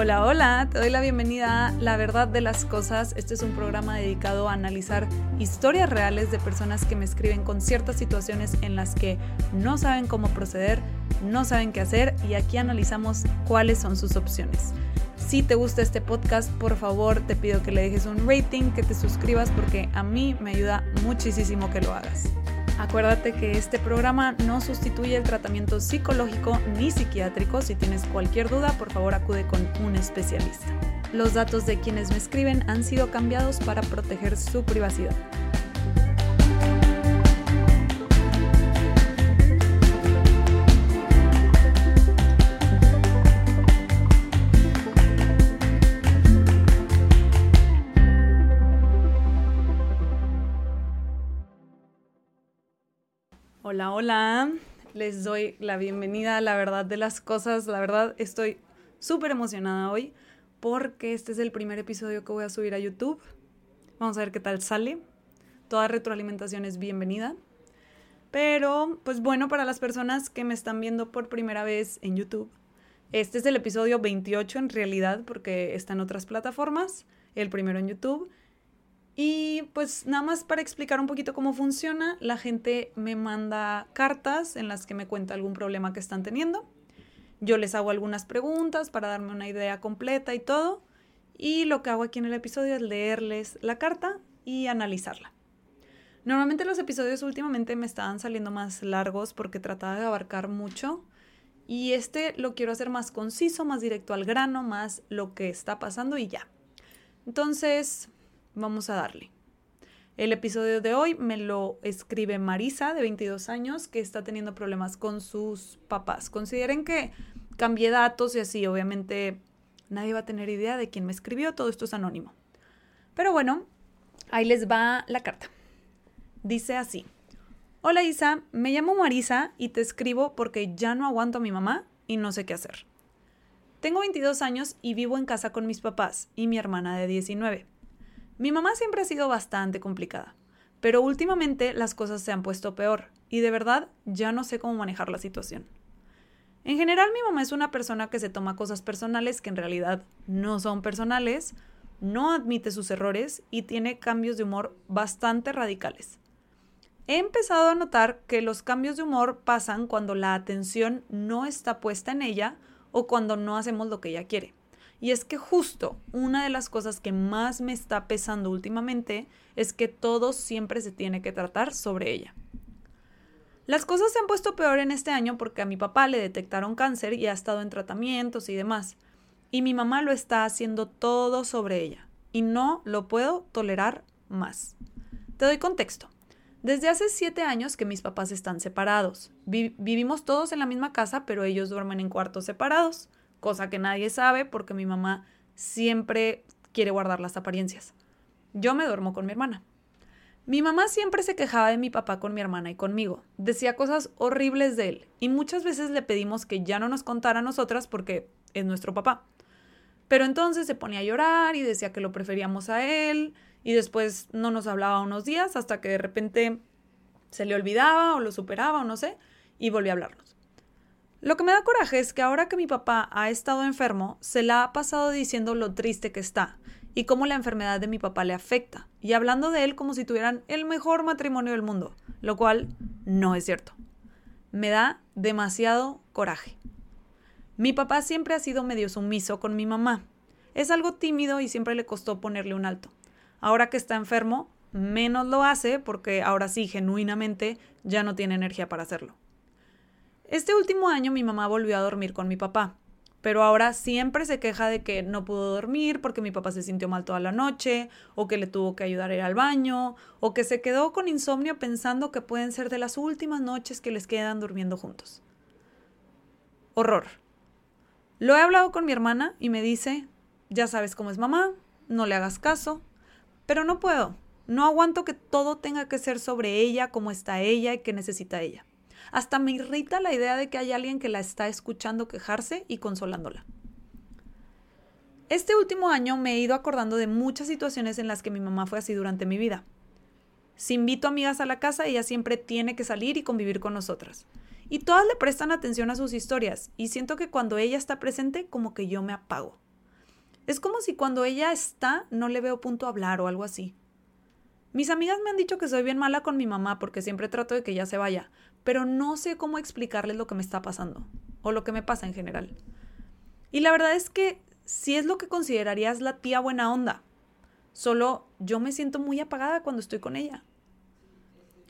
Hola, hola, te doy la bienvenida a La Verdad de las Cosas. Este es un programa dedicado a analizar historias reales de personas que me escriben con ciertas situaciones en las que no saben cómo proceder, no saben qué hacer y aquí analizamos cuáles son sus opciones. Si te gusta este podcast, por favor te pido que le dejes un rating, que te suscribas porque a mí me ayuda muchísimo que lo hagas. Acuérdate que este programa no sustituye el tratamiento psicológico ni psiquiátrico. Si tienes cualquier duda, por favor acude con un especialista. Los datos de quienes me escriben han sido cambiados para proteger su privacidad. Hola, hola. Les doy la bienvenida a la verdad de las cosas. La verdad estoy súper emocionada hoy porque este es el primer episodio que voy a subir a YouTube. Vamos a ver qué tal sale. Toda retroalimentación es bienvenida. Pero, pues bueno, para las personas que me están viendo por primera vez en YouTube, este es el episodio 28 en realidad porque está en otras plataformas, el primero en YouTube. Y pues nada más para explicar un poquito cómo funciona, la gente me manda cartas en las que me cuenta algún problema que están teniendo. Yo les hago algunas preguntas para darme una idea completa y todo. Y lo que hago aquí en el episodio es leerles la carta y analizarla. Normalmente los episodios últimamente me estaban saliendo más largos porque trataba de abarcar mucho. Y este lo quiero hacer más conciso, más directo al grano, más lo que está pasando y ya. Entonces, vamos a darle. El episodio de hoy me lo escribe Marisa, de 22 años, que está teniendo problemas con sus papás. Consideren que cambié datos y así, obviamente nadie va a tener idea de quién me escribió, todo esto es anónimo. Pero bueno, ahí les va la carta. Dice así. Hola Isa, me llamo Marisa y te escribo porque ya no aguanto a mi mamá y no sé qué hacer. Tengo 22 años y vivo en casa con mis papás y mi hermana de 19. Mi mamá siempre ha sido bastante complicada, pero últimamente las cosas se han puesto peor y de verdad ya no sé cómo manejar la situación. En general mi mamá es una persona que se toma cosas personales que en realidad no son personales, no admite sus errores y tiene cambios de humor bastante radicales. He empezado a notar que los cambios de humor pasan cuando la atención no está puesta en ella o cuando no hacemos lo que ella quiere. Y es que justo una de las cosas que más me está pesando últimamente es que todo siempre se tiene que tratar sobre ella. Las cosas se han puesto peor en este año porque a mi papá le detectaron cáncer y ha estado en tratamientos y demás. Y mi mamá lo está haciendo todo sobre ella. Y no lo puedo tolerar más. Te doy contexto. Desde hace siete años que mis papás están separados. vivimos todos en la misma casa, pero ellos duermen en cuartos separados cosa que nadie sabe porque mi mamá siempre quiere guardar las apariencias. Yo me duermo con mi hermana. Mi mamá siempre se quejaba de mi papá con mi hermana y conmigo. Decía cosas horribles de él y muchas veces le pedimos que ya no nos contara a nosotras porque es nuestro papá. Pero entonces se ponía a llorar y decía que lo preferíamos a él y después no nos hablaba unos días hasta que de repente se le olvidaba o lo superaba o no sé y volvió a hablarnos. Lo que me da coraje es que ahora que mi papá ha estado enfermo, se la ha pasado diciendo lo triste que está y cómo la enfermedad de mi papá le afecta, y hablando de él como si tuvieran el mejor matrimonio del mundo, lo cual no es cierto. Me da demasiado coraje. Mi papá siempre ha sido medio sumiso con mi mamá. Es algo tímido y siempre le costó ponerle un alto. Ahora que está enfermo, menos lo hace porque ahora sí, genuinamente, ya no tiene energía para hacerlo. Este último año mi mamá volvió a dormir con mi papá, pero ahora siempre se queja de que no pudo dormir porque mi papá se sintió mal toda la noche, o que le tuvo que ayudar a ir al baño, o que se quedó con insomnio pensando que pueden ser de las últimas noches que les quedan durmiendo juntos. Horror. Lo he hablado con mi hermana y me dice, ya sabes cómo es mamá, no le hagas caso, pero no puedo, no aguanto que todo tenga que ser sobre ella, cómo está ella y qué necesita ella. Hasta me irrita la idea de que hay alguien que la está escuchando quejarse y consolándola. Este último año me he ido acordando de muchas situaciones en las que mi mamá fue así durante mi vida. Si invito amigas a la casa, ella siempre tiene que salir y convivir con nosotras. Y todas le prestan atención a sus historias, y siento que cuando ella está presente, como que yo me apago. Es como si cuando ella está no le veo punto a hablar o algo así. Mis amigas me han dicho que soy bien mala con mi mamá porque siempre trato de que ella se vaya, pero no sé cómo explicarles lo que me está pasando o lo que me pasa en general. Y la verdad es que sí es lo que considerarías la tía buena onda. Solo yo me siento muy apagada cuando estoy con ella.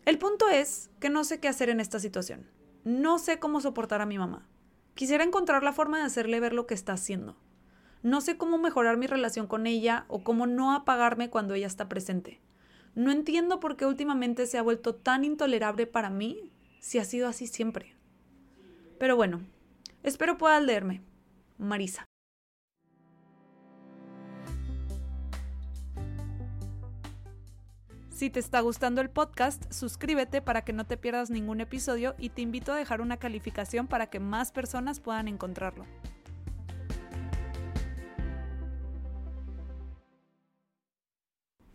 El punto es que no sé qué hacer en esta situación. No sé cómo soportar a mi mamá. Quisiera encontrar la forma de hacerle ver lo que está haciendo. No sé cómo mejorar mi relación con ella o cómo no apagarme cuando ella está presente. No entiendo por qué últimamente se ha vuelto tan intolerable para mí si ha sido así siempre. Pero bueno, espero puedas leerme. Marisa. Si te está gustando el podcast, suscríbete para que no te pierdas ningún episodio y te invito a dejar una calificación para que más personas puedan encontrarlo.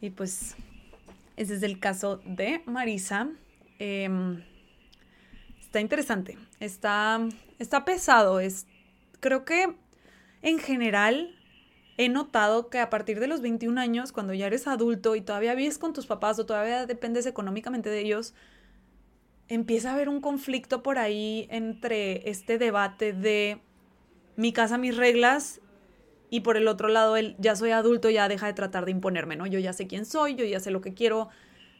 Y pues ese es el caso de Marisa. Em, está interesante, está, está pesado. Es, creo que en general he notado que a partir de los 21 años, cuando ya eres adulto y todavía vives con tus papás o todavía dependes económicamente de ellos, empieza a haber un conflicto por ahí entre este debate de mi casa, mis reglas y por el otro lado el ya soy adulto, ya deja de tratar de imponerme, ¿no? Yo ya sé quién soy, yo ya sé lo que quiero,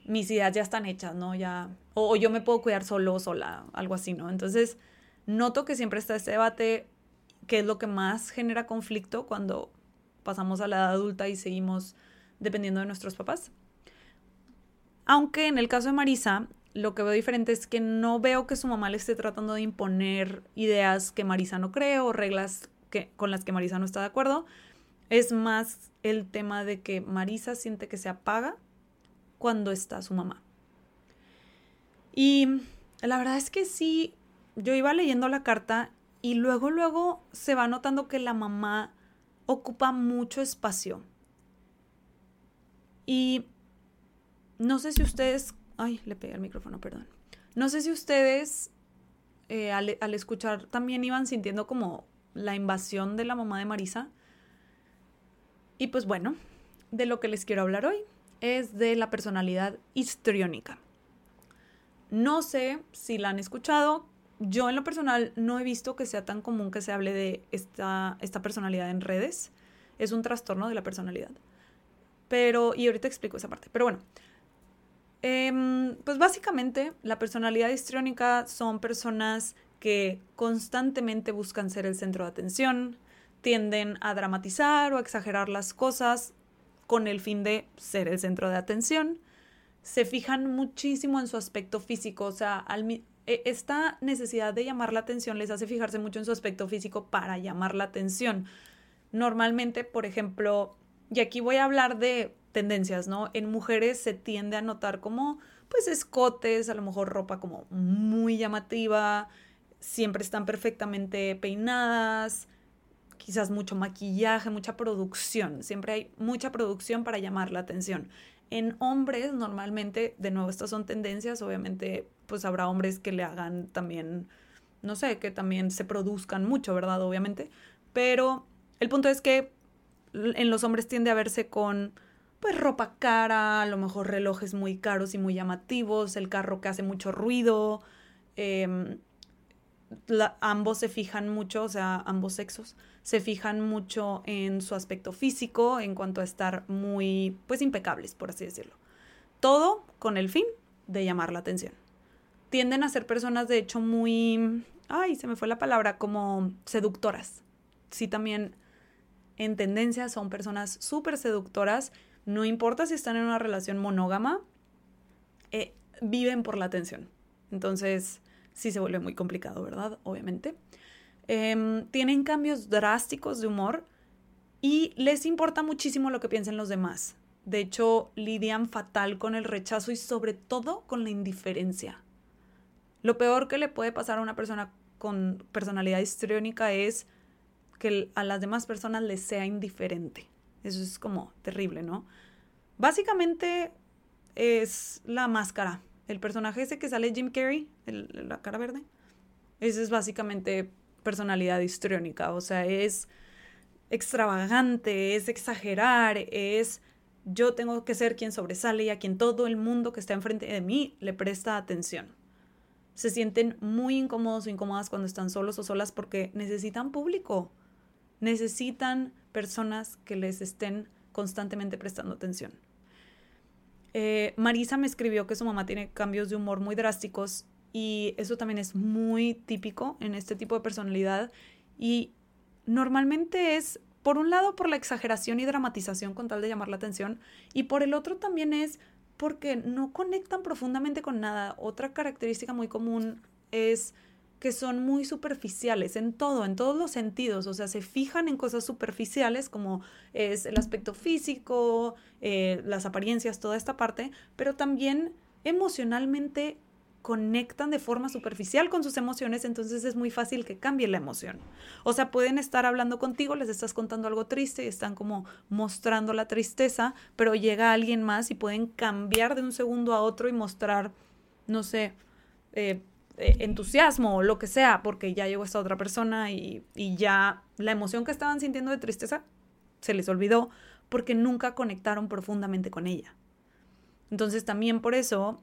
mis ideas ya están hechas, ¿no? Ya o, yo me puedo cuidar solo o sola, algo así, ¿no? Entonces, noto que siempre está este debate que es lo que más genera conflicto cuando pasamos a la edad adulta y seguimos dependiendo de nuestros papás. Aunque en el caso de Marisa, lo que veo diferente es que no veo que su mamá le esté tratando de imponer ideas que Marisa no cree o reglas que, con las que Marisa no está de acuerdo. Es más el tema de que Marisa siente que se apaga cuando está su mamá. Y la verdad es que sí, yo iba leyendo la carta y luego, luego se va notando que la mamá ocupa mucho espacio. Y no sé si ustedes... Ay, le pegué el micrófono, perdón. No sé si ustedes eh, al, al, escuchar también iban sintiendo como la invasión de la mamá de Marisa. Y pues bueno, de lo que les quiero hablar hoy es de la personalidad histriónica. No sé si la han escuchado, yo en lo personal no he visto que sea tan común que se hable de esta, esta personalidad en redes. Es un trastorno de la personalidad. Pero, y ahorita explico esa parte. Pero bueno, eh, pues básicamente la personalidad histriónica son personas que constantemente buscan ser el centro de atención, tienden a dramatizar o a exagerar las cosas con el fin de ser el centro de atención, se fijan muchísimo en su aspecto físico, o sea, e, esta necesidad de llamar la atención les hace fijarse mucho en su aspecto físico para llamar la atención. Normalmente, por ejemplo, y aquí voy a hablar de tendencias, ¿no? En mujeres se tiende a notar como, pues, escotes, a lo mejor ropa como muy llamativa, siempre están perfectamente peinadas, quizás mucho maquillaje, mucha producción, siempre hay mucha producción para llamar la atención. En hombres, normalmente, de nuevo, estas son tendencias, obviamente, pues habrá hombres que le hagan también, no sé, que también se produzcan mucho, ¿verdad? Obviamente. Pero el punto es que en los hombres tiende a verse con, pues, ropa cara, a lo mejor relojes muy caros y muy llamativos, el carro que hace mucho ruido. Eh, ambos se fijan mucho, o sea, ambos sexos se fijan mucho en su aspecto físico, en cuanto a estar muy, pues, impecables, por así decirlo. Todo con el fin de llamar la atención. Tienden a ser personas, de hecho, muy, ay, se me fue la palabra, como seductoras. Sí, también en tendencia son personas súper seductoras, no importa si están en una relación monógama, eh, viven por la atención. Entonces, sí se vuelve muy complicado, ¿verdad? Obviamente. Eh, tienen cambios drásticos de humor y les importa muchísimo lo que piensen los demás. De hecho, lidian fatal con el rechazo y sobre todo con la indiferencia. Lo peor que le puede pasar a una persona con personalidad histriónica es que a las demás personas les sea indiferente. Eso es como terrible, ¿no? Básicamente es la máscara el personaje ese que sale Jim Carrey, la cara verde, ese es básicamente personalidad histriónica, o sea, es extravagante, es exagerar, es yo tengo que ser quien sobresale y a quien todo el mundo que está enfrente de mí le presta atención. Se sienten muy incómodos o incómodas cuando están solos o solas porque necesitan público, necesitan personas que les estén constantemente prestando atención. Eh, Marisa me escribió que su mamá tiene cambios de humor muy drásticos y eso también es muy típico en este tipo de personalidad y normalmente es por un lado por la exageración y dramatización con tal de llamar la atención y por el otro también es porque no conectan profundamente con nada. Otra característica muy común es que son muy superficiales en todo, en todos los sentidos, o sea, se fijan en cosas superficiales como es el aspecto físico, eh, las apariencias, toda esta parte, pero también emocionalmente conectan de forma superficial con sus emociones, entonces es muy fácil que cambie la emoción. O sea, pueden estar hablando contigo, les estás contando algo triste y están como mostrando la tristeza, pero llega alguien más y pueden cambiar de un segundo a otro y mostrar, no sé, eh, eh, entusiasmo o lo que sea, porque ya llegó esta otra persona y, y ya la emoción que estaban sintiendo de tristeza se les olvidó porque nunca conectaron profundamente con ella. Entonces también por eso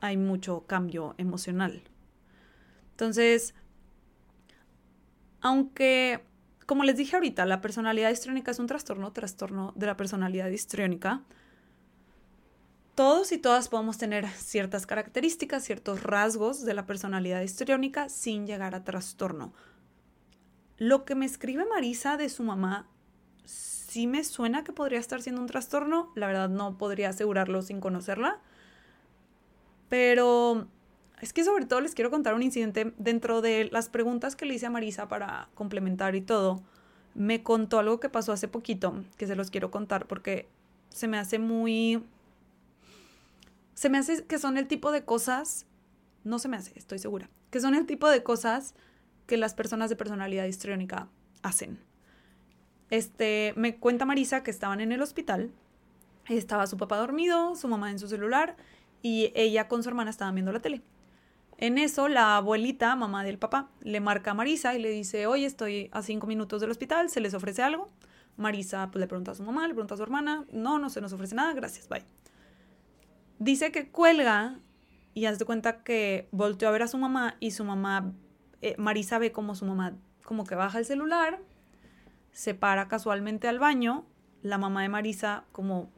hay mucho cambio emocional. Entonces, aunque, como les dije ahorita, la personalidad histriónica es un trastorno, trastorno de la personalidad histriónica, todos y todas podemos tener ciertas características, ciertos rasgos de la personalidad histriónica sin llegar a trastorno. Lo que me escribe Marisa de su mamá sí me suena que podría estar siendo un trastorno, la verdad no podría asegurarlo sin conocerla, pero es que sobre todo les quiero contar un incidente dentro de las preguntas que le hice a Marisa para complementar y todo. Me contó algo que pasó hace poquito, que se los quiero contar porque se me hace muy... Se me hace que son el tipo de cosas, no se me hace, estoy segura, que son el tipo de cosas que las personas de personalidad histriónica hacen. Este, me cuenta Marisa que estaban en el hospital, estaba su papá dormido, su mamá en su celular y ella con su hermana estaban viendo la tele. En eso, la abuelita, mamá del papá, le marca a Marisa y le dice, oye, estoy a cinco minutos del hospital, ¿se les ofrece algo? Marisa pues, le pregunta a su mamá, le pregunta a su hermana, no, no se nos ofrece nada, gracias, bye. Dice que cuelga y hace de cuenta que volteó a ver a su mamá y su mamá, eh, Marisa ve como su mamá como que baja el celular, se para casualmente al baño, la mamá de Marisa como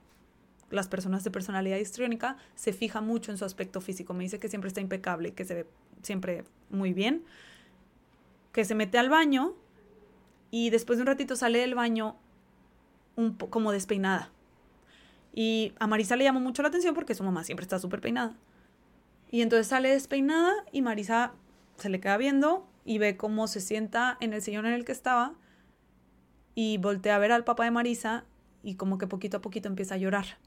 las personas de personalidad histriónica se fija mucho en su aspecto físico. Me dice que siempre está impecable, que se ve siempre muy bien. Que se mete al baño y después de un ratito sale del baño un como despeinada. Y a Marisa le llamó mucho la atención porque su mamá siempre está súper peinada. Y entonces sale despeinada y Marisa se le queda viendo y ve cómo se sienta en el sillón en el que estaba y voltea a ver al papá de Marisa y como que poquito a poquito empieza a llorar.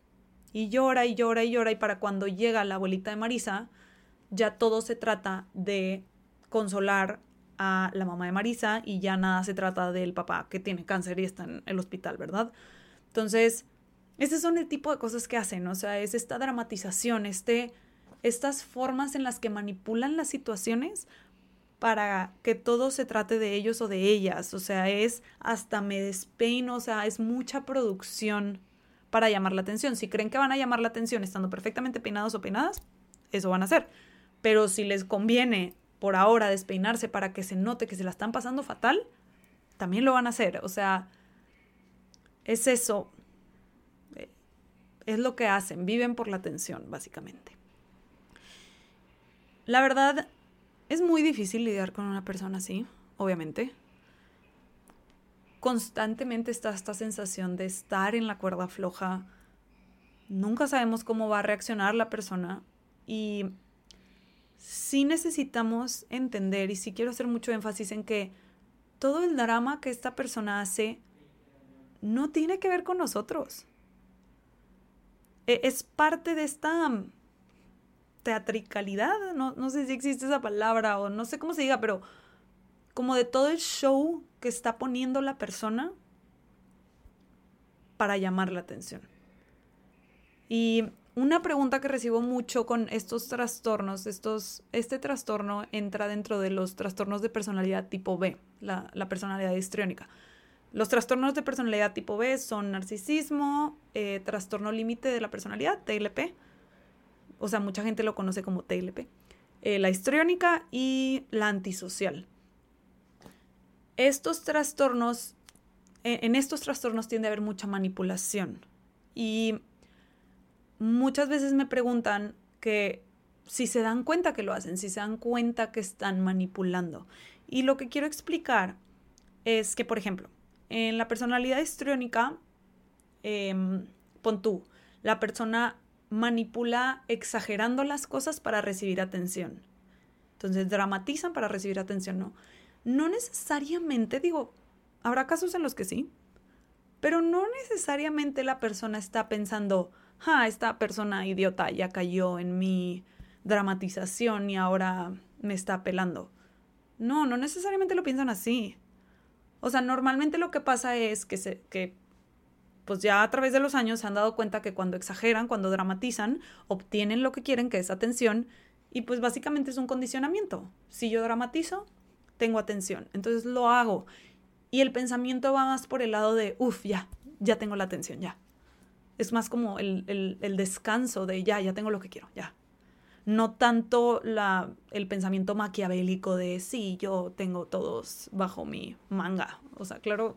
Y llora y llora y llora y para cuando llega la abuelita de Marisa, ya todo se trata de consolar a la mamá de Marisa y ya nada se trata del papá que tiene cáncer y está en el hospital, ¿verdad? Entonces, ese son el tipo de cosas que hacen, o sea, es esta dramatización, este, estas formas en las que manipulan las situaciones para que todo se trate de ellos o de ellas, o sea, es hasta me despeino, o sea, es mucha producción para llamar la atención. Si creen que van a llamar la atención estando perfectamente peinados o peinadas, eso van a hacer. Pero si les conviene por ahora despeinarse para que se note que se la están pasando fatal, también lo van a hacer. O sea, es eso. Es lo que hacen. Viven por la atención, básicamente. La verdad, es muy difícil lidiar con una persona así, obviamente constantemente está esta sensación de estar en la cuerda floja. Nunca sabemos cómo va a reaccionar la persona y sí necesitamos entender y sí quiero hacer mucho énfasis en que todo el drama que esta persona hace no tiene que ver con nosotros. E, es parte de esta teatricalidad, no, no sé si existe esa palabra o no sé cómo se diga, pero como de todo el show que está poniendo la persona para llamar la atención. Y una pregunta que recibo mucho con estos trastornos, estos, este trastorno entra dentro de los trastornos de personalidad tipo B, la, personalidad histriónica. Los trastornos de personalidad tipo B son narcisismo, eh, trastorno límite de la personalidad, TLP, o sea, mucha gente lo conoce como TLP, eh, la histriónica y la antisocial. Estos trastornos, en estos trastornos tiende a haber mucha manipulación y muchas veces me preguntan que si se dan cuenta que lo hacen, si se dan cuenta que están manipulando. Y lo que quiero explicar es que, por ejemplo, en la personalidad histriónica, eh, pon tú, la persona manipula exagerando las cosas para recibir atención. Entonces dramatizan para recibir atención, ¿no? No necesariamente, digo, habrá casos en los que sí, pero no necesariamente la persona está pensando, ah, esta persona idiota ya cayó en mi dramatización y ahora me está apelando. No, no necesariamente lo piensan así. O sea, normalmente lo que pasa es que, se, que pues ya a través de los años se han dado cuenta que cuando exageran, cuando dramatizan, obtienen lo que quieren, que es atención, y pues básicamente es un condicionamiento. Si yo dramatizo, tengo atención, entonces lo hago. Y el pensamiento va más por el lado de, uff, ya, ya tengo la atención, ya. Es más como el, el, descanso de, ya, ya tengo lo que quiero, ya no tanto la, el pensamiento maquiavélico de sí, yo tengo todos bajo mi manga. O sea, claro,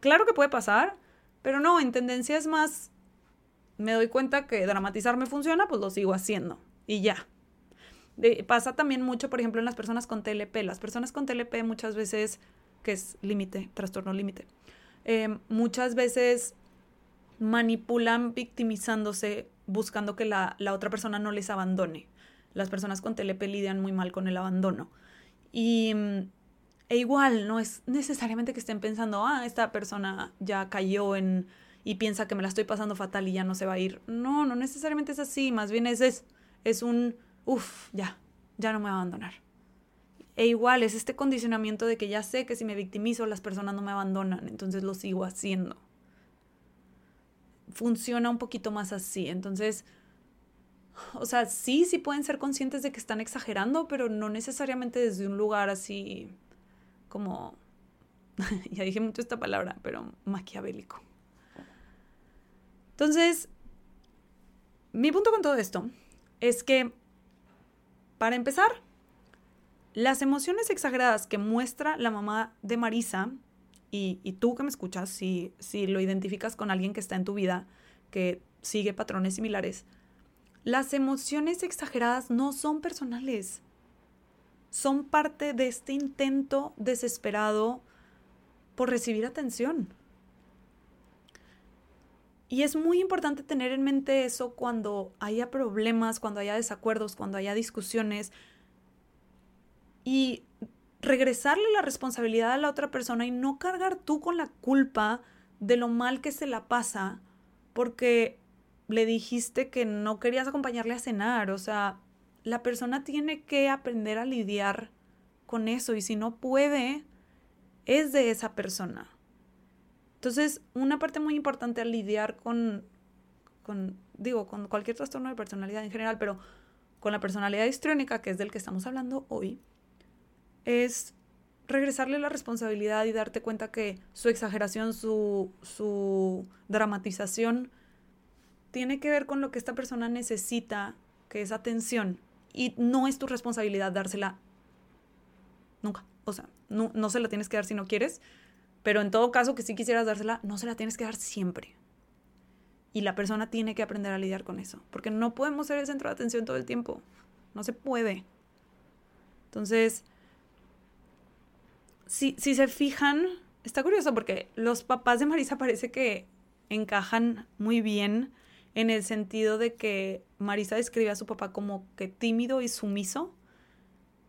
claro que puede pasar, pero no, en tendencia es más, me doy cuenta que dramatizar me funciona, pues lo sigo haciendo y ya. Pasa también mucho, por ejemplo, en las personas con TLP. Las personas con TLP muchas veces, que es límite, trastorno límite, eh, muchas veces manipulan victimizándose buscando que la, otra persona no les abandone. Las personas con TLP lidian muy mal con el abandono. Y e igual, no es necesariamente que estén pensando, ah, esta persona ya cayó en y piensa que me la estoy pasando fatal y ya no se va a ir. No, no necesariamente es así, más bien es, es, es un, uff, ya, ya no me va a abandonar. E igual es este condicionamiento de que ya sé que si me victimizo las personas no me abandonan, entonces lo sigo haciendo funciona un poquito más así. Entonces, o sea, sí, sí pueden ser conscientes de que están exagerando, pero no necesariamente desde un lugar así como, ya dije mucho esta palabra, pero maquiavélico. Entonces, mi punto con todo esto es que, para empezar, las emociones exageradas que muestra la mamá de Marisa y, tú que me escuchas, si, si lo identificas con alguien que está en tu vida, que sigue patrones similares, las emociones exageradas no son personales. Son parte de este intento desesperado por recibir atención. Y es muy importante tener en mente eso cuando haya problemas, cuando haya desacuerdos, cuando haya discusiones. Y regresarle la responsabilidad a la otra persona y no cargar tú con la culpa de lo mal que se la pasa porque le dijiste que no querías acompañarle a cenar. O sea, la persona tiene que aprender a lidiar con eso y si no puede, es de esa persona. Entonces, una parte muy importante al lidiar con, con, digo, con cualquier trastorno de personalidad en general, pero con la personalidad histriónica, que es del que estamos hablando hoy, es regresarle la responsabilidad y darte cuenta que su exageración, su, su dramatización, tiene que ver con lo que esta persona necesita, que es atención. Y no es tu responsabilidad dársela nunca. O sea, no, no se la tienes que dar si no quieres, pero en todo caso que si quisieras dársela, no se la tienes que dar siempre. Y la persona tiene que aprender a lidiar con eso, porque no podemos ser el centro de atención todo el tiempo. No se puede. Entonces, si, se fijan, está curioso porque los papás de Marisa parece que encajan muy bien en el sentido de que Marisa describe a su papá como que tímido y sumiso.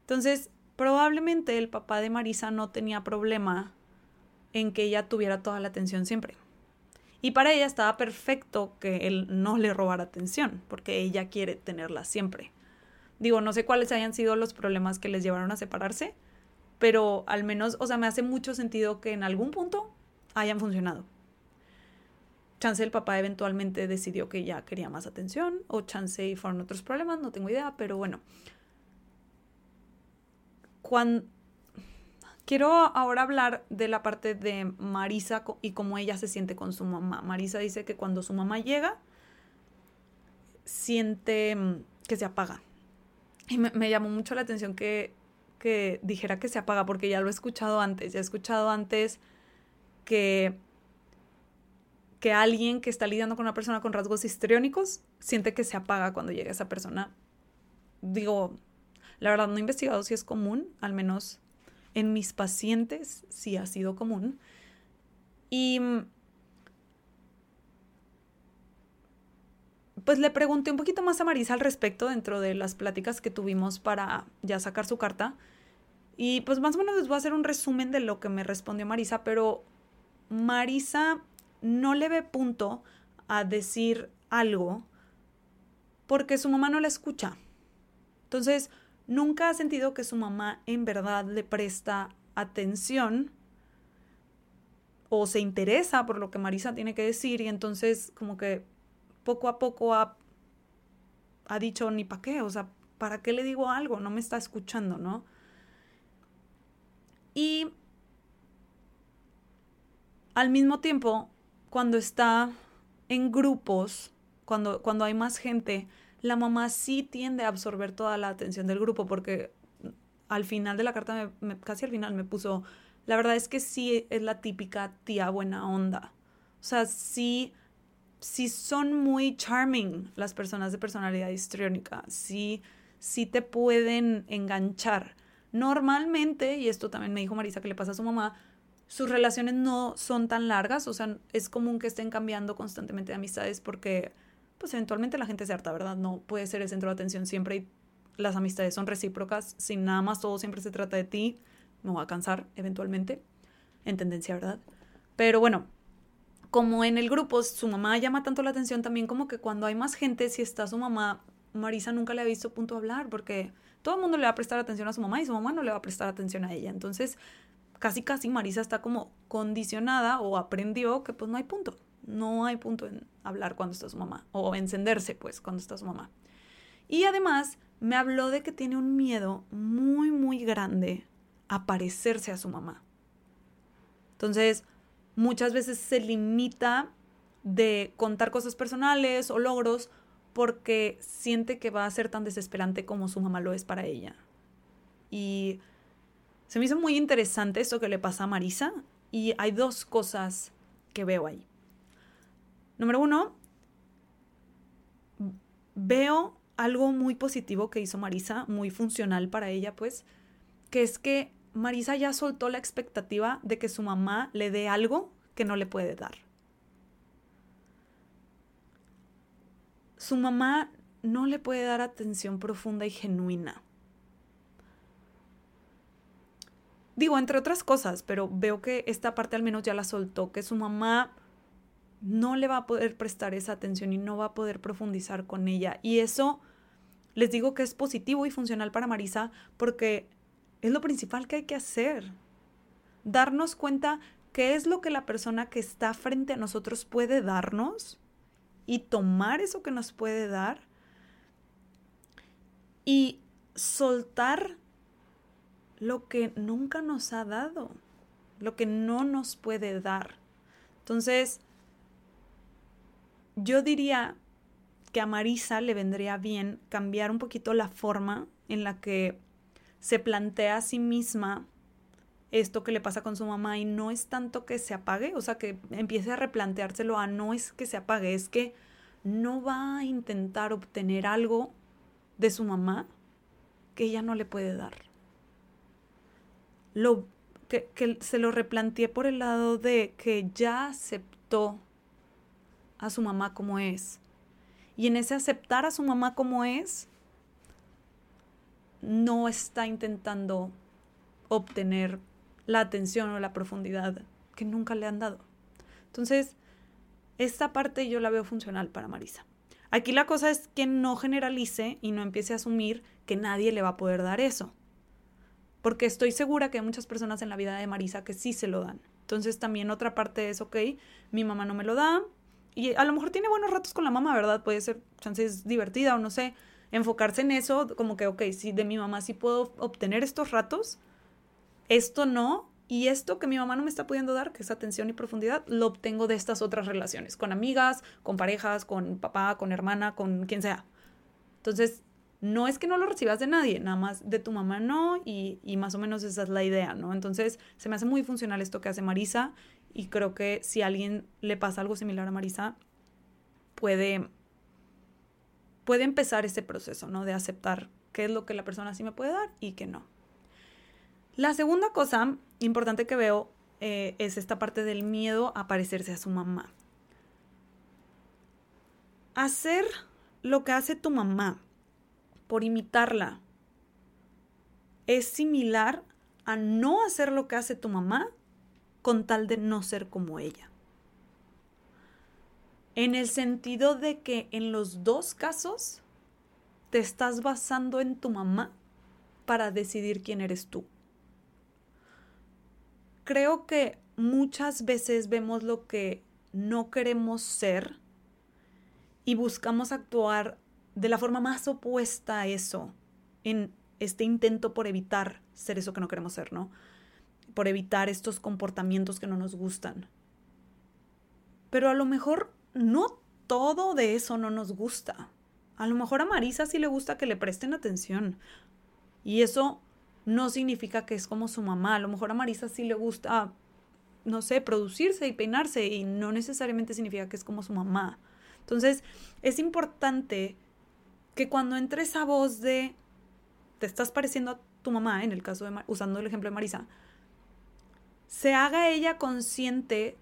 Entonces, probablemente el papá de Marisa no tenía problema en que ella tuviera toda la atención siempre. Y para ella estaba perfecto que él no le robara atención, porque ella quiere tenerla siempre. Digo, no sé cuáles hayan sido los problemas que les llevaron a separarse, pero al menos, o sea, me hace mucho sentido que en algún punto hayan funcionado. Chance el papá eventualmente decidió que ya quería más atención o chance y fueron otros problemas, no tengo idea, pero bueno. Cuando, quiero ahora hablar de la parte de Marisa y cómo ella se siente con su mamá. Marisa dice que cuando su mamá llega, siente mm, que se apaga. Y me, llamó mucho la atención que, que dijera que se apaga, porque ya lo he escuchado antes. Ya he escuchado antes que que alguien que está lidiando con una persona con rasgos histriónicos siente que se apaga cuando llega esa persona. Digo, la verdad no he investigado si es común, al menos en mis pacientes sí ha sido común. Y pues le pregunté un poquito más a Marisa al respecto dentro de las pláticas que tuvimos para ya sacar su carta. Y pues más o menos les voy a hacer un resumen de lo que me respondió Marisa, pero Marisa no le ve punto a decir algo porque su mamá no la escucha. Entonces, nunca ha sentido que su mamá en verdad le presta atención o se interesa por lo que Marisa tiene que decir y entonces como que poco a poco ha, ha dicho ni para qué, o sea, ¿para qué le digo algo? No me está escuchando, ¿no? Y al mismo tiempo, cuando está en grupos, cuando, cuando hay más gente, la mamá sí tiende a absorber toda la atención del grupo porque al final de la carta, casi al final me puso, la verdad es que sí es la típica tía buena onda. O sea, sí, sí son muy charming las personas de personalidad histriónica, sí, sí te pueden enganchar. Normalmente, y esto también me dijo Marisa que le pasa a su mamá, sus relaciones no son tan largas, o sea, es común que estén cambiando constantemente de amistades porque, pues eventualmente la gente se harta, ¿verdad? No puede ser el centro de atención siempre y las amistades son recíprocas, sin nada más todo siempre se trata de ti, me va a cansar eventualmente, en tendencia, ¿verdad? Pero bueno, como en el grupo su mamá llama tanto la atención también como que cuando hay más gente, si está su mamá, Marisa nunca le ha visto punto hablar porque todo el mundo le va a prestar atención a su mamá y su mamá no le va a prestar atención a ella. Entonces, casi casi Marisa está como condicionada o aprendió que pues no hay punto. No hay punto en hablar cuando está su mamá o encenderse pues cuando está su mamá. Y además me habló de que tiene un miedo muy muy grande a parecerse a su mamá. Entonces, muchas veces se limita de contar cosas personales o logros porque siente que va a ser tan desesperante como su mamá lo es para ella. Y se me hizo muy interesante esto que le pasa a Marisa y hay dos cosas que veo ahí. Número uno, veo algo muy positivo que hizo Marisa, muy funcional para ella, pues, que es que Marisa ya soltó la expectativa de que su mamá le dé algo que no le puede dar. Su mamá no le puede dar atención profunda y genuina. Digo, entre otras cosas, pero veo que esta parte al menos ya la soltó, que su mamá no le va a poder prestar esa atención y no va a poder profundizar con ella. Y eso les digo que es positivo y funcional para Marisa porque es lo principal que hay que hacer. Darnos cuenta qué es lo que la persona que está frente a nosotros puede darnos y tomar eso que nos puede dar y soltar lo que nunca nos ha dado, lo que no nos puede dar. Entonces, yo diría que a Marisa le vendría bien cambiar un poquito la forma en la que se plantea a sí misma esto que le pasa con su mamá y no es tanto que se apague, o sea, que empiece a replanteárselo a no es que se apague, es que no va a intentar obtener algo de su mamá que ella no le puede dar. Lo, que, que se lo replanteé por el lado de que ya aceptó a su mamá como es. Y en ese aceptar a su mamá como es, no está intentando obtener la atención o la profundidad que nunca le han dado. Entonces, esta parte yo la veo funcional para Marisa. Aquí la cosa es que no generalice y no empiece a asumir que nadie le va a poder dar eso porque estoy segura que hay muchas personas en la vida de Marisa que sí se lo dan. Entonces también otra parte es, ok, mi mamá no me lo da y a lo mejor tiene buenos ratos con la mamá, ¿verdad? Puede ser, chances divertida o no sé, enfocarse en eso, como que, ok, si de mi mamá sí puedo obtener estos ratos, esto no, y esto que mi mamá no me está pudiendo dar, que es atención y profundidad, lo obtengo de estas otras relaciones, con amigas, con parejas, con papá, con hermana, con quien sea. Entonces, no es que no lo recibas de nadie, nada más de tu mamá no, y, y, más o menos esa es la idea, ¿no? Entonces, se me hace muy funcional esto que hace Marisa, y creo que si a alguien le pasa algo similar a Marisa, puede, puede empezar ese proceso, ¿no? De aceptar qué es lo que la persona sí me puede dar y qué no. La segunda cosa importante que veo eh, es esta parte del miedo a parecerse a su mamá. Hacer lo que hace tu mamá por imitarla es similar a no hacer lo que hace tu mamá con tal de no ser como ella. En el sentido de que en los dos casos te estás basando en tu mamá para decidir quién eres tú creo que muchas veces vemos lo que no queremos ser y buscamos actuar de la forma más opuesta a eso en este intento por evitar ser eso que no queremos ser, ¿no? Por evitar estos comportamientos que no nos gustan. Pero a lo mejor no todo de eso no nos gusta. A lo mejor a Marisa sí le gusta que le presten atención. Y eso no significa que es como su mamá. A lo mejor a Marisa sí le gusta, no sé, producirse y peinarse y no necesariamente significa que es como su mamá. Entonces, es importante que cuando entre esa voz de te estás pareciendo a tu mamá, en el caso de, usando el ejemplo de Marisa, se haga ella consciente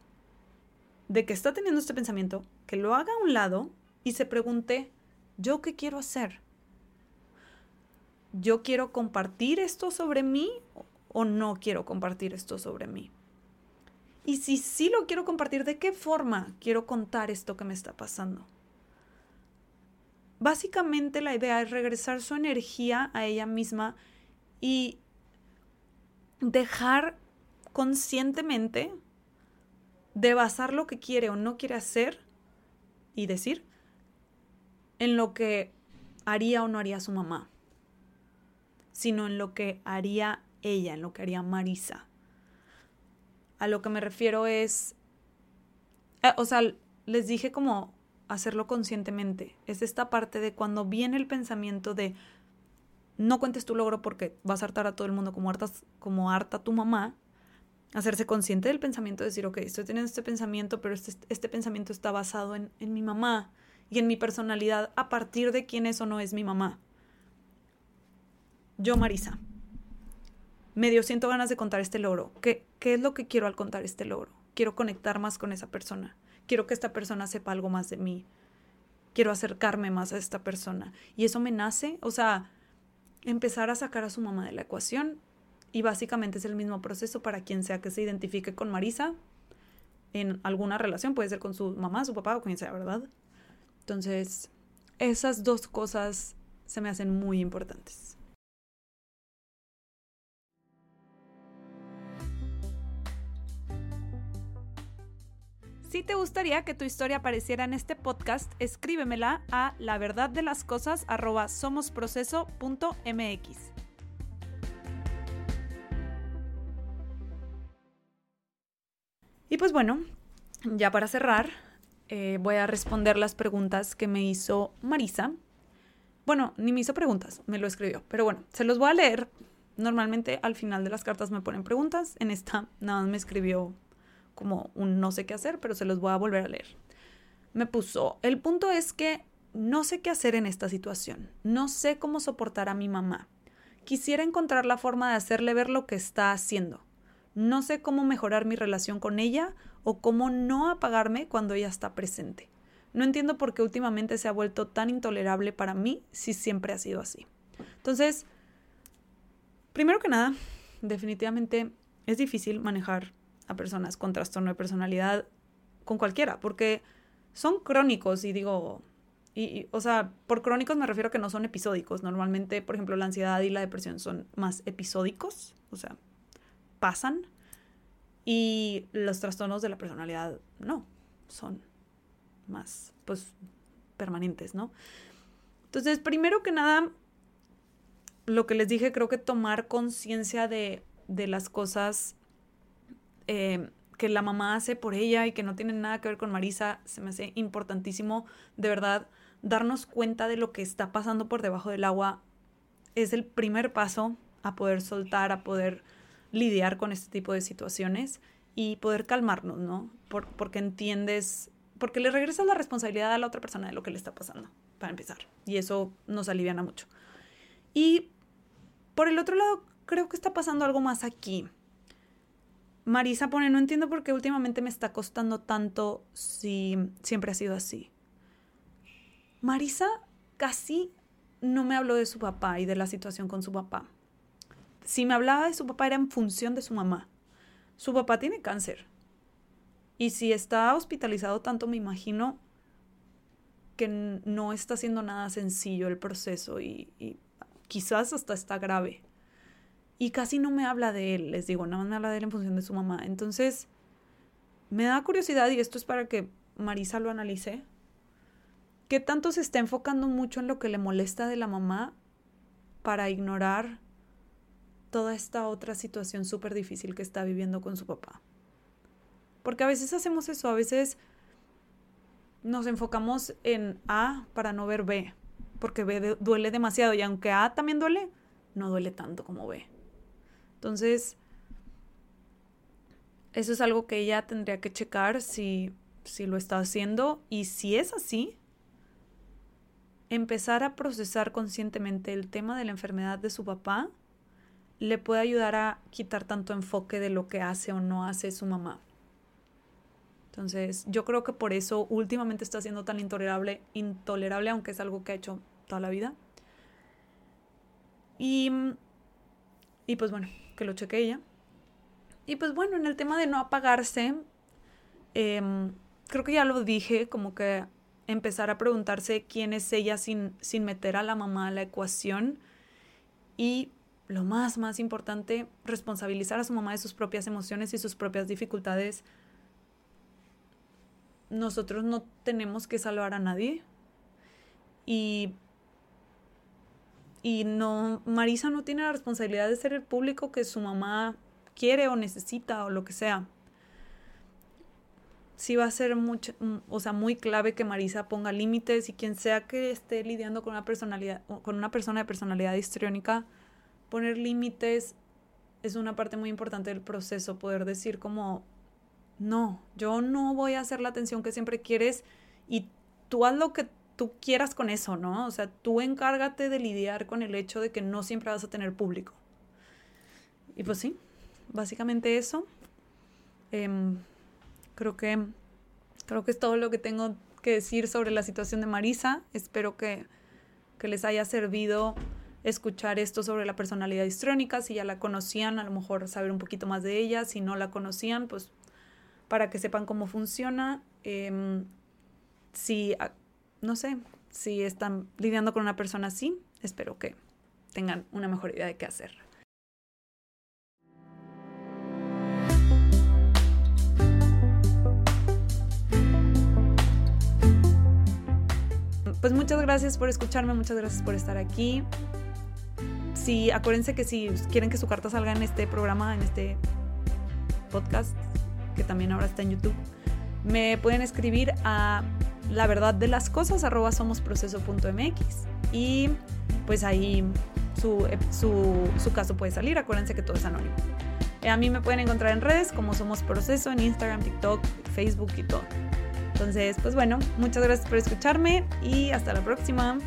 de que está teniendo este pensamiento, que lo haga a un lado y se pregunte, ¿yo qué quiero hacer? yo quiero compartir esto sobre mí o no quiero compartir esto sobre mí. Y si sí lo quiero compartir, ¿de qué forma quiero contar esto que me está pasando? Básicamente la idea es regresar su energía a ella misma y dejar conscientemente de basar lo que quiere o no quiere hacer y decir en lo que haría o no haría su mamá sino en lo que haría ella, en lo que haría Marisa. A lo que me refiero es, eh, o sea, les dije como hacerlo conscientemente. Es esta parte de cuando viene el pensamiento de no cuentes tu logro porque vas a hartar a todo el mundo como, como harta tu mamá, hacerse consciente del pensamiento, decir, ok, estoy teniendo este pensamiento, pero este, este pensamiento está basado en, en mi mamá y en mi personalidad a partir de quién es o no es mi mamá. Yo, Marisa, medio siento ganas de contar este logro. ¿Qué, ¿Qué es lo que quiero al contar este logro? Quiero conectar más con esa persona. Quiero que esta persona sepa algo más de mí. Quiero acercarme más a esta persona. Y eso me nace, o sea, empezar a sacar a su mamá de la ecuación. Y básicamente es el mismo proceso para quien sea que se identifique con Marisa en alguna relación, puede ser con su mamá, su papá o quien sea, ¿verdad? Entonces, esas dos cosas se me hacen muy importantes. Si te gustaría que tu historia apareciera en este podcast, escríbemela a la verdad de las cosas. Y pues bueno, ya para cerrar, eh, voy a responder las preguntas que me hizo Marisa. Bueno, ni me hizo preguntas, me lo escribió, pero bueno, se los voy a leer. Normalmente al final de las cartas me ponen preguntas, en esta nada más me escribió como un no sé qué hacer, pero se los voy a volver a leer. Me puso, el punto es que no sé qué hacer en esta situación, no sé cómo soportar a mi mamá. Quisiera encontrar la forma de hacerle ver lo que está haciendo. No sé cómo mejorar mi relación con ella o cómo no apagarme cuando ella está presente. No entiendo por qué últimamente se ha vuelto tan intolerable para mí si siempre ha sido así. Entonces, primero que nada, definitivamente es difícil manejar a personas con trastorno de personalidad, con cualquiera, porque son crónicos y digo, o sea, por crónicos me refiero a que no son episódicos. Normalmente, por ejemplo, la ansiedad y la depresión son más episódicos, o sea, pasan. Y los trastornos de la personalidad no, son más, pues, permanentes, ¿no? Entonces, primero que nada, lo que les dije, creo que tomar conciencia de de las cosas eh, que la mamá hace por ella y que no tienen nada que ver con Marisa, se me hace importantísimo, de verdad, darnos cuenta de lo que está pasando por debajo del agua es el primer paso a poder soltar, a poder lidiar con este tipo de situaciones y poder calmarnos, ¿no? porque entiendes, porque le regresas la responsabilidad a la otra persona de lo que le está pasando, para empezar. Y eso nos aliviana mucho. Y por el otro lado, creo que está pasando algo más aquí. Marisa pone, no entiendo por qué últimamente me está costando tanto si siempre ha sido así. Marisa casi no me habló de su papá y de la situación con su papá. Si me hablaba de su papá era en función de su mamá. Su papá tiene cáncer. Y si está hospitalizado tanto, me imagino que no está haciendo nada sencillo el proceso y, y quizás hasta está grave. Y casi no me habla de él, les digo, nada más me habla de él en función de su mamá. Entonces, me da curiosidad, y esto es para que Marisa lo analice, ¿Qué tanto se está enfocando mucho en lo que le molesta de la mamá para ignorar toda esta otra situación súper difícil que está viviendo con su papá? Porque a veces hacemos eso, a veces nos enfocamos en A para no ver B, porque B duele demasiado y aunque A también duele, no duele tanto como B. Entonces, eso es algo que ella tendría que checar si, si lo está haciendo y si es así, empezar a procesar conscientemente el tema de la enfermedad de su papá le puede ayudar a quitar tanto enfoque de lo que hace o no hace su mamá. Entonces, yo creo que por eso últimamente está siendo tan intolerable, intolerable, aunque es algo que ha hecho toda la vida. Y, y pues bueno, que lo cheque ella. Y pues bueno, en el tema de no apagarse, em, creo que ya lo dije, como que empezar a preguntarse quién es ella sin, sin meter a la mamá a la ecuación y lo más, más importante, responsabilizar a su mamá de sus propias emociones y sus propias dificultades. Nosotros no tenemos que salvar a nadie. Y, y no, Marisa no tiene la responsabilidad de ser el público que su mamá quiere o necesita o lo que sea sí va a ser mucho, o sea, muy clave que Marisa ponga límites y quien sea que esté lidiando con una personalidad, con una persona de personalidad histriónica, poner límites es una parte muy importante del proceso, poder decir como, no, yo no voy a hacer la atención que siempre quieres y tú haz lo que tú quieras con eso, ¿no? O sea, tú encárgate de lidiar con el hecho de que no siempre vas a tener público. Y pues sí, básicamente eso. Em, Creo que, creo que es todo lo que tengo que decir sobre la situación de Marisa. Espero que, que les haya servido escuchar esto sobre la personalidad histrónica. Si ya la conocían, a lo mejor saber un poquito más de ella. Si no la conocían, pues para que sepan cómo funciona. Em, si, ah, no sé, si están lidiando con una persona así, espero que tengan una mejor idea de qué hacer. pues muchas gracias por escucharme, muchas gracias por estar aquí. Sí, acuérdense que si quieren que su carta salga en este programa, en este podcast, que también ahora está en YouTube, me pueden escribir a la verdad de las cosas arroba somosproceso.mx y pues ahí su, su, caso puede salir. Acuérdense que todo es anónimo. A mí me pueden encontrar en redes como Somos Proceso, en Instagram, TikTok, Facebook y todo. Entonces, pues bueno, muchas gracias por escucharme y hasta la próxima.